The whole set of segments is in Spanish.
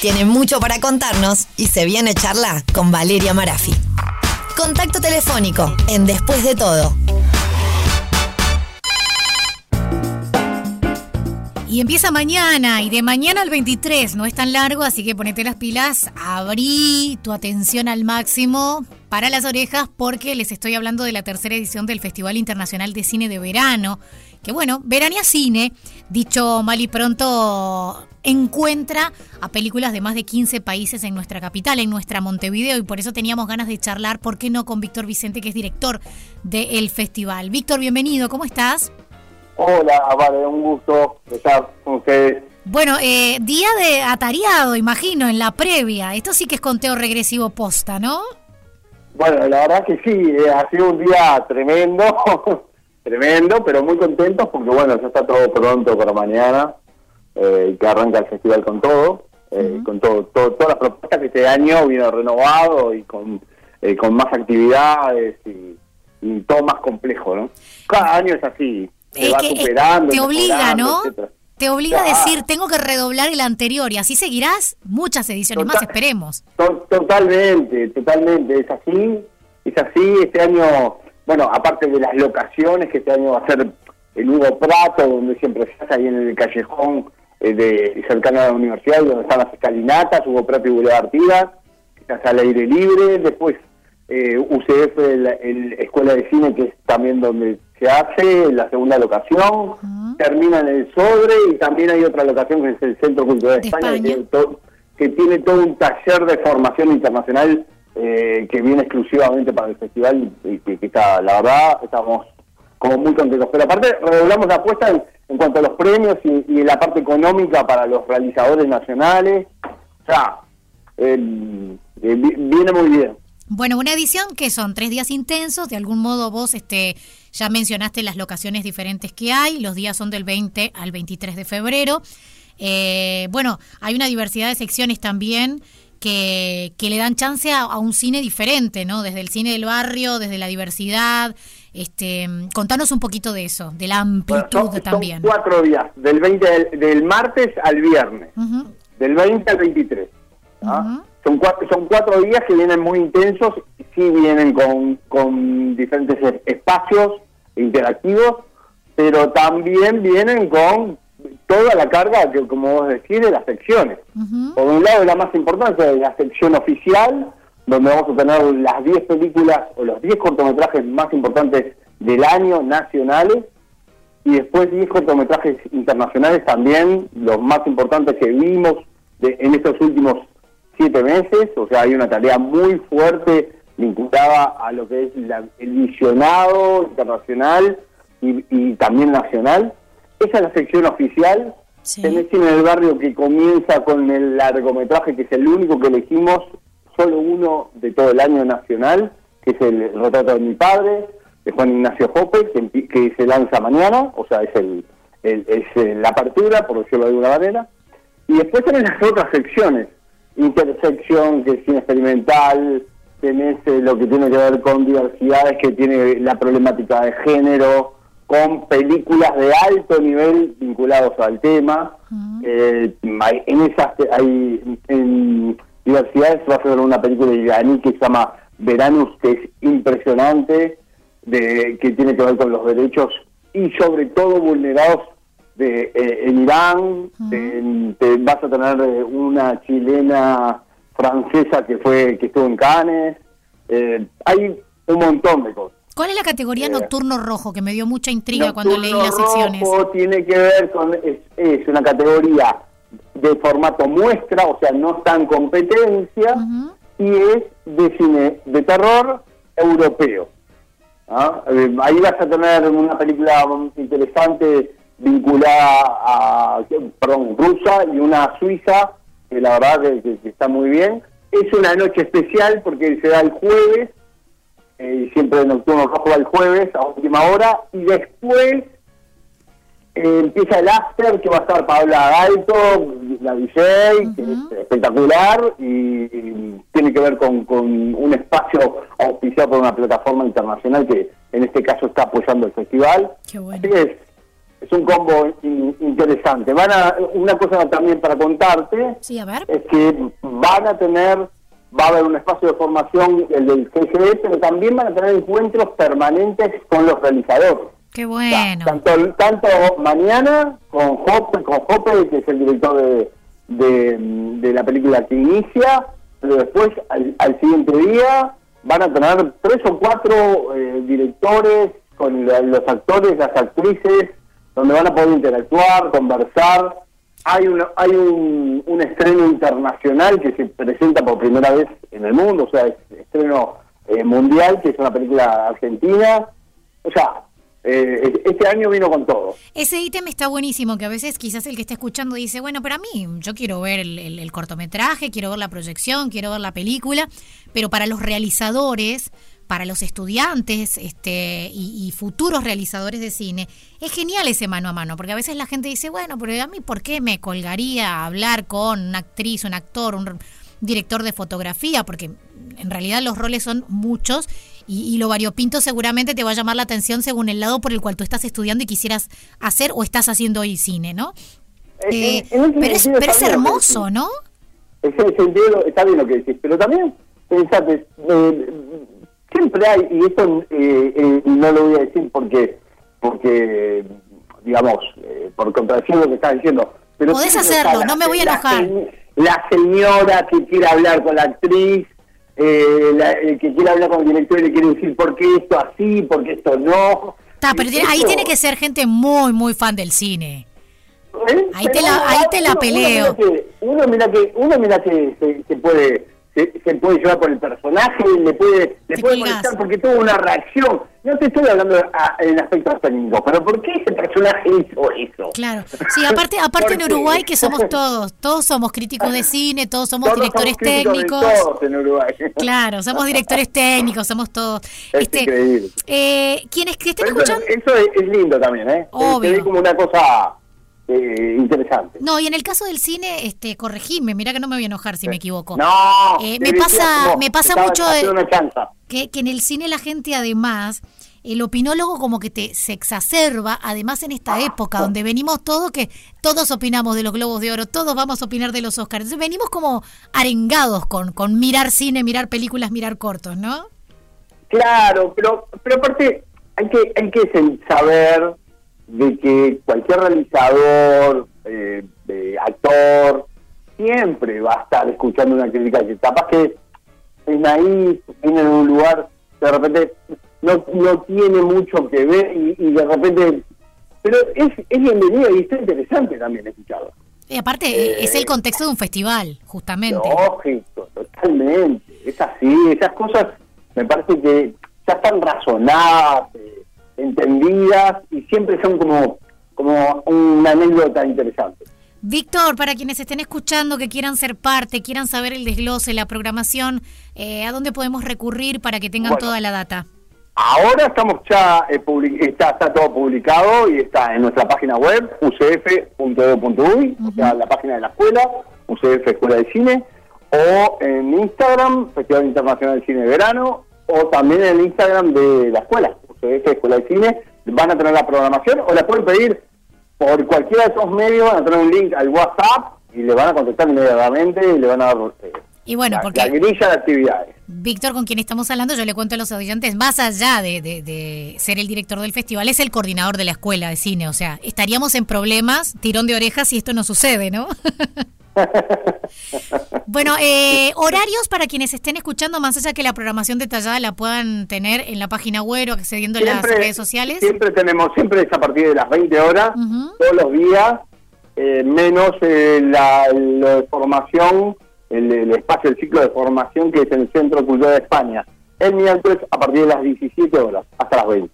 tiene mucho para contarnos y se viene charla con Valeria Marafi. Contacto telefónico en Después de todo. Y empieza mañana, y de mañana al 23, no es tan largo, así que ponete las pilas, abrí tu atención al máximo para las orejas porque les estoy hablando de la tercera edición del Festival Internacional de Cine de Verano, que bueno, Verania Cine, dicho mal y pronto, encuentra a películas de más de 15 países en nuestra capital, en nuestra Montevideo, y por eso teníamos ganas de charlar, ¿por qué no con Víctor Vicente, que es director del festival? Víctor, bienvenido, ¿cómo estás? Hola, vale, un gusto estar con ustedes. Bueno, eh, día de atareado, imagino, en la previa. Esto sí que es conteo regresivo posta, ¿no? Bueno, la verdad que sí, eh, ha sido un día tremendo, tremendo, pero muy contentos porque, bueno, ya está todo pronto para mañana, eh, que arranca el festival con todo, eh, con todo, todas las propuestas que este año vino renovado y con, con más actividades y, y todo más complejo, ¿no? Cada año es así, te te obliga, ¿no? Te obliga a decir, tengo que redoblar el anterior y así seguirás muchas ediciones más, esperemos. totalmente, totalmente, es así, es así, este año, bueno, aparte de las locaciones, que este año va a ser el Hugo Prato, donde siempre estás ahí en el callejón eh, de cercano a la universidad, donde están las escalinatas, Hugo Prato y Boulevard Artigas, estás al aire libre, después eh, UCF, el, Escuela de Cine, que es también donde se hace la segunda locación, termina en el Sobre y también hay otra locación que es el Centro Cultural de, España, Que, tiene todo un taller de formación internacional eh, que viene exclusivamente para el festival y que, está, la verdad, estamos como muy contentos. Pero aparte, redoblamos la apuesta en, cuanto a los premios y, la parte económica para los realizadores nacionales. O sea, eh, viene muy bien. Bueno, una edición que son tres días intensos, de algún modo vos este, ya mencionaste las locaciones diferentes que hay, los días son del 20 al 23 de febrero. Eh, bueno, hay una diversidad de secciones también que, que le dan chance a, un cine diferente, ¿no? Desde el cine del barrio, desde la diversidad. Este, contanos un poquito de eso, de la amplitud también. cuatro días, del 20 del, martes al viernes, del 20 al 23. Son cuatro, son cuatro días que vienen muy intensos, sí vienen con, con diferentes espacios interactivos, pero también vienen con toda la carga, que como vos decís, de las secciones. Por un lado, la más importante es la sección oficial, donde vamos a tener las 10 películas o los 10 cortometrajes más importantes del año nacionales, y después 10 cortometrajes internacionales también, los más importantes que vimos en estos últimos siete meses, o sea, hay una tarea muy fuerte vinculada a lo que es el visionado internacional y, también nacional. Esa es la sección oficial. Sí. Tenés Cine del Barrio que comienza con el largometraje, que es el único que elegimos, solo uno de todo el año nacional, que es el retrato de mi padre, de Juan Ignacio Jope, que, se lanza mañana, o sea, es el, es la apertura, por decirlo de alguna manera. Y después tenés las otras secciones, intersección, que es cine experimental, tenés eh, lo que tiene que ver con diversidades, que tiene la problemática de género, con películas de alto nivel vinculados al tema. Eh, en esas hay en diversidades va a ser una película iraní que se llama Veranus, que es impresionante, de, que tiene que ver con los derechos y sobre todo vulnerados de, eh, en Irán, vas a tener eh, una chilena francesa que fue que estuvo en Cannes, eh, hay un montón de cosas. ¿Cuál es la categoría nocturno rojo que me dio mucha intriga cuando leí las secciones? Rojo tiene que ver con es, una categoría de formato muestra, o sea, no está en competencia y es de cine de terror europeo. ¿ah? ahí vas a tener una película interesante vinculada a, perdón, rusa y una suiza, que la verdad que, está muy bien. Es una noche especial porque se da el jueves, eh, siempre el nocturno rojo va el jueves a última hora, y después eh, empieza el after que va a estar Paula Alto, la DJ, que es espectacular y, tiene que ver con, con un espacio auspiciado por una plataforma internacional que en este caso está apoyando el festival. Qué bueno. Así es un combo interesante. Van a, una cosa también para contarte sí, a ver. es que van a tener, va a haber un espacio de formación, el del CGE, pero también van a tener encuentros permanentes con los realizadores. Qué bueno. tanto, tanto mañana con Jope, con Jope, que es el director de, de, la película que inicia, pero después al, siguiente día van a tener tres o cuatro eh, directores con los actores, las actrices, donde van a poder interactuar, conversar. Hay, un, hay un, un, estreno internacional que se presenta por primera vez en el mundo, o sea, es estreno eh, mundial, que es una película argentina. O sea, eh, este año vino con todo. Ese ítem está buenísimo, que a veces quizás el que está escuchando dice, bueno, pero a mí yo quiero ver el cortometraje, quiero ver la proyección, quiero ver la película, pero para los realizadores para los estudiantes este, y, futuros realizadores de cine, es genial ese mano a mano, porque a veces la gente dice, bueno, pero a mí, ¿por qué me colgaría a hablar con una actriz, un actor, un director de fotografía? Porque en realidad los roles son muchos y, lo variopinto seguramente te va a llamar la atención según el lado por el cual tú estás estudiando y quisieras hacer o estás haciendo hoy cine, ¿no? Eh, pero, es, pero es hermoso, ¿no? Ese sentido está bien lo que decís, pero también, pensate, eh, siempre hay, y esto eh, eh, no lo voy a decir porque, porque digamos, eh, por contradecir lo que estás diciendo. Pero Podés hacerlo, no me voy a enojar. La, señora que quiere hablar con la actriz, eh, que quiere hablar con el director y le quiere decir por qué esto así, por qué esto no. Está, pero ahí tiene que ser gente muy, muy fan del cine. Ahí te la, ahí te la peleo. Uno mira que, uno mira que se puede se, puede llevar por el personaje, le puede, le puede molestar porque tuvo una reacción. No te estoy hablando en aspecto técnico, pero ¿por qué ese personaje hizo eso? Claro, sí, aparte, aparte en Uruguay que somos todos, todos somos críticos de cine, todos somos directores técnicos. todos en Uruguay. Claro, somos directores técnicos, somos todos. Es este, increíble. Eh, quienes que estén escuchando. Eso es, lindo también, ¿eh? Obvio. Se como una cosa eh, interesante. No, y en el caso del cine, este, corregime, mira que no me voy a enojar si me equivoco. No, eh, me pasa, me pasa mucho que, que en el cine la gente además el opinólogo como que te se exacerba, además en esta época donde venimos todos que todos opinamos de los Globos de Oro, todos vamos a opinar de los Oscars. Entonces venimos como arengados con, con mirar cine, mirar películas, mirar cortos, ¿no? Claro, pero pero aparte hay que hay que saber de que cualquier realizador, eh, actor, siempre va a estar escuchando una crítica que capaz que es ahí, viene en un lugar, de repente no, no tiene mucho que ver y, de repente... Pero es, es bienvenido y está interesante también escucharlo. Y aparte, eh, es el contexto de un festival, justamente. Lógico, totalmente. Es así, esas cosas me parece que ya están razonadas. Entendidas y siempre son como, como una anécdota interesante. Víctor, para quienes estén escuchando, que quieran ser parte, quieran saber el desglose, la programación, eh, ¿a dónde podemos recurrir para que tengan toda la data? Ahora estamos ya, eh, está, está todo publicado y está en nuestra página web, ucf.edu.uy, o sea, la página de la escuela, UCF Escuela de Cine, o en Instagram, Festival Internacional de Cine de Verano, o también en el Instagram de la escuela, esta Escuela de Cine, van a tener la programación o la pueden pedir por cualquiera de esos medios, van a tener un link al WhatsApp y le van a contestar inmediatamente y le van a dar eh, y bueno, porque la grilla de actividades. Víctor, con quien estamos hablando, yo le cuento a los oyentes, más allá de, de, ser el director del festival, es el coordinador de la escuela de cine. O sea, estaríamos en problemas, tirón de orejas, si esto no sucede, ¿no? bueno, eh, horarios para quienes estén escuchando, más allá que la programación detallada la puedan tener en la página web o accediendo a las redes sociales. Siempre tenemos, siempre es a partir de las 20 horas, todos los días, eh, menos eh, la, formación, el, espacio, el ciclo de formación que es en el Centro Cultural de España. El miércoles a partir de las 17 horas hasta las 20.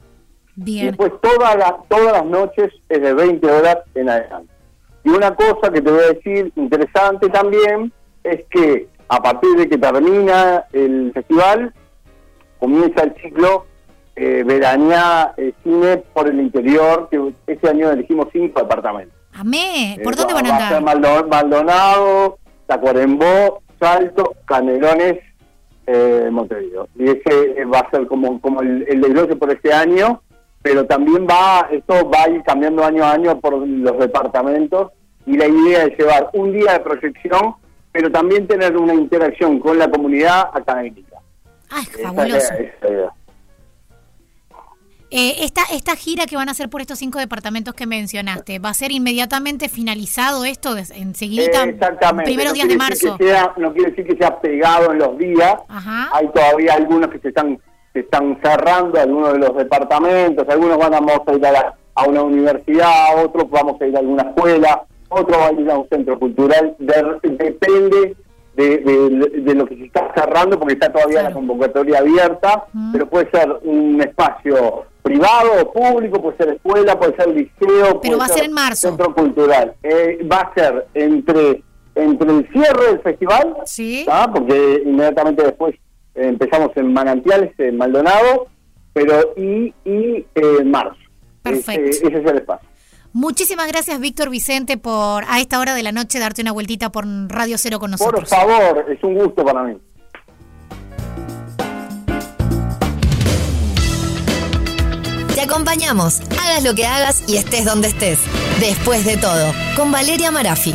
Bien. después todas las, todas las noches es de 20 horas en adelante. Y una cosa que te voy a decir interesante también es que a partir de que termina el festival, comienza el ciclo eh, Veranía eh, Cine por el interior, que este año elegimos cinco departamentos. Amé, ¿por eh, dónde van a andar? Maldonado, Tacuarembó, Salto, Canelones, eh, Montevideo. Y ese va a ser como, como el, el desglose por este año pero también va, esto va a ir cambiando año a año por los departamentos y la idea es llevar un día de proyección, pero también tener una interacción con la comunidad académica. ¡Ay, fabuloso! Eh, esta, esta gira que van a hacer por estos cinco departamentos que mencionaste, ¿va a ser inmediatamente finalizado esto enseguida? Exactamente. Primeros días de marzo. no quiere decir que sea pegado en los días. Hay todavía algunos que se están, se están cerrando, algunos de los departamentos, algunos van a, vamos a ir a, una universidad, otros vamos a ir a alguna escuela, otros van a ir a un centro cultural. depende de, lo que se está cerrando, porque está todavía la convocatoria abierta, pero puede ser un espacio privado o público, puede ser escuela, puede ser liceo, pero va a ser en marzo. centro cultural. Eh, va a ser entre entre el cierre del festival, ¿Sí? porque inmediatamente después empezamos en Manantiales, en Maldonado, pero y, y eh, marzo. Perfecto. ese es el espacio. Muchísimas gracias, Víctor Vicente, por a esta hora de la noche darte una vueltita por Radio Cero con nosotros. Por favor, es un gusto para mí. Te acompañamos, hagas lo que hagas y estés donde estés. Después de todo, con Valeria Marafi.